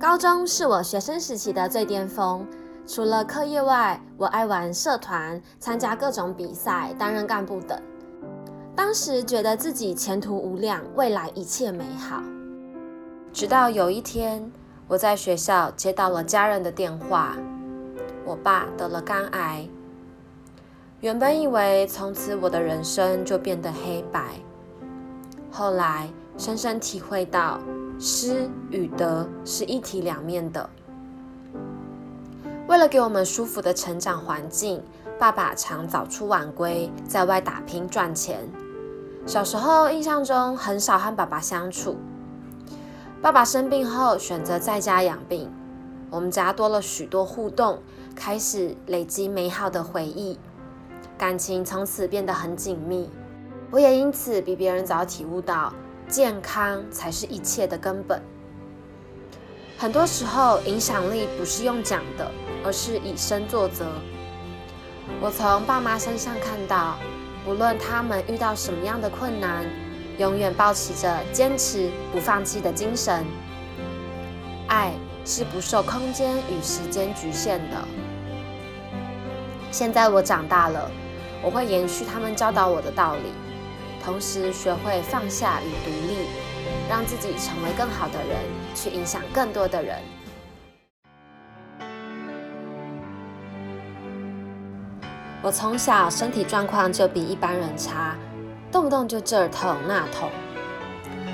高中是我学生时期的最巅峰，除了课业外，我爱玩社团，参加各种比赛，担任干部等。当时觉得自己前途无量，未来一切美好。直到有一天，我在学校接到了家人的电话，我爸得了肝癌。原本以为从此我的人生就变得黑白，后来深深体会到。失与得是一体两面的。为了给我们舒服的成长环境，爸爸常早出晚归，在外打拼赚钱。小时候印象中很少和爸爸相处。爸爸生病后选择在家养病，我们家多了许多互动，开始累积美好的回忆，感情从此变得很紧密。我也因此比别人早体悟到。健康才是一切的根本。很多时候，影响力不是用讲的，而是以身作则。我从爸妈身上看到，无论他们遇到什么样的困难，永远保持着坚持不放弃的精神。爱是不受空间与时间局限的。现在我长大了，我会延续他们教导我的道理。同时学会放下与独立，让自己成为更好的人，去影响更多的人。我从小身体状况就比一般人差，动不动就这儿痛那痛。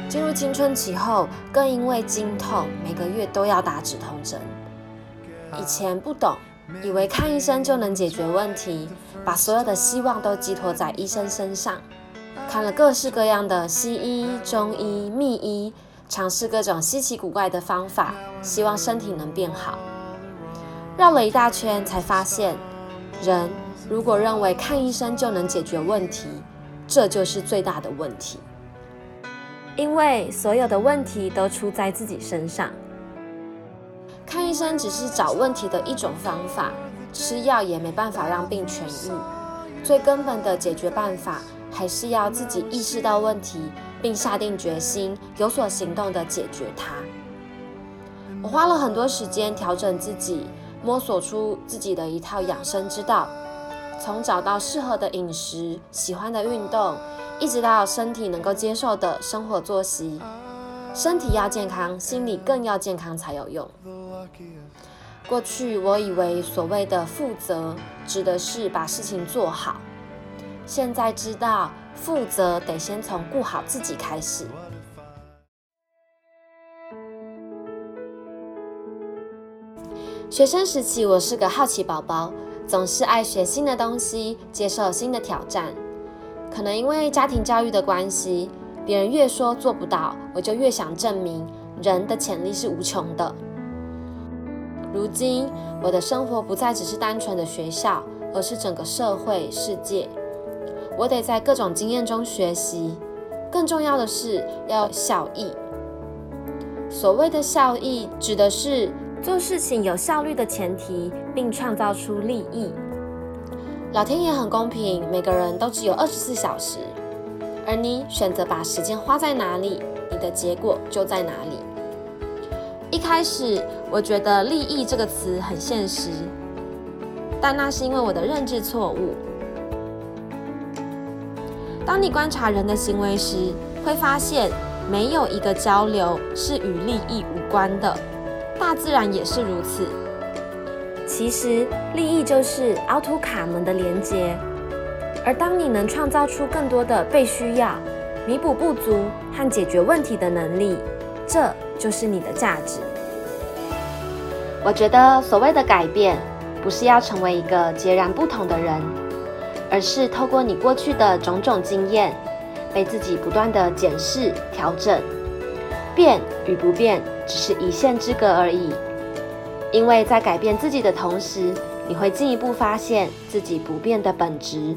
进入青春期后，更因为经痛，每个月都要打止痛针。以前不懂，以为看医生就能解决问题，把所有的希望都寄托在医生身上。看了各式各样的西医、中医、秘医，尝试各种稀奇古怪的方法，希望身体能变好。绕了一大圈，才发现，人如果认为看医生就能解决问题，这就是最大的问题。因为所有的问题都出在自己身上。看医生只是找问题的一种方法，吃药也没办法让病痊愈。最根本的解决办法。还是要自己意识到问题，并下定决心有所行动的解决它。我花了很多时间调整自己，摸索出自己的一套养生之道。从找到适合的饮食、喜欢的运动，一直到身体能够接受的生活作息。身体要健康，心理更要健康才有用。过去我以为所谓的负责，指的是把事情做好。现在知道，负责得先从顾好自己开始。学生时期，我是个好奇宝宝，总是爱学新的东西，接受新的挑战。可能因为家庭教育的关系，别人越说做不到，我就越想证明人的潜力是无穷的。如今，我的生活不再只是单纯的学校，而是整个社会世界。我得在各种经验中学习，更重要的是要效益。所谓的效益，指的是做事情有效率的前提，并创造出利益。老天爷很公平，每个人都只有二十四小时，而你选择把时间花在哪里，你的结果就在哪里。一开始我觉得“利益”这个词很现实，但那是因为我的认知错误。当你观察人的行为时，会发现没有一个交流是与利益无关的，大自然也是如此。其实，利益就是凹凸卡门的连接，而当你能创造出更多的被需要、弥补不足和解决问题的能力，这就是你的价值。我觉得所谓的改变，不是要成为一个截然不同的人。而是透过你过去的种种经验，被自己不断的检视调整，变与不变只是一线之隔而已。因为在改变自己的同时，你会进一步发现自己不变的本质。